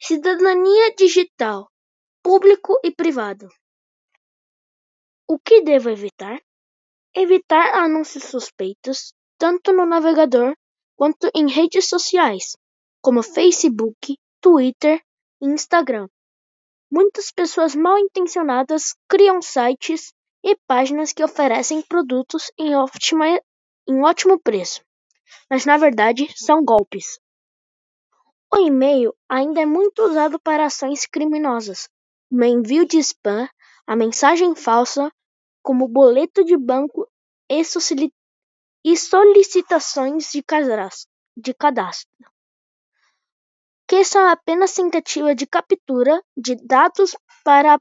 Cidadania digital, público e privado. O que devo evitar? Evitar anúncios suspeitos, tanto no navegador quanto em redes sociais, como Facebook, Twitter e Instagram. Muitas pessoas mal intencionadas criam sites e páginas que oferecem produtos em, ótima, em ótimo preço, mas na verdade são golpes. O e-mail ainda é muito usado para ações criminosas, como envio de spam, a mensagem falsa, como boleto de banco e solicitações de cadastro, que são apenas tentativa de captura de dados para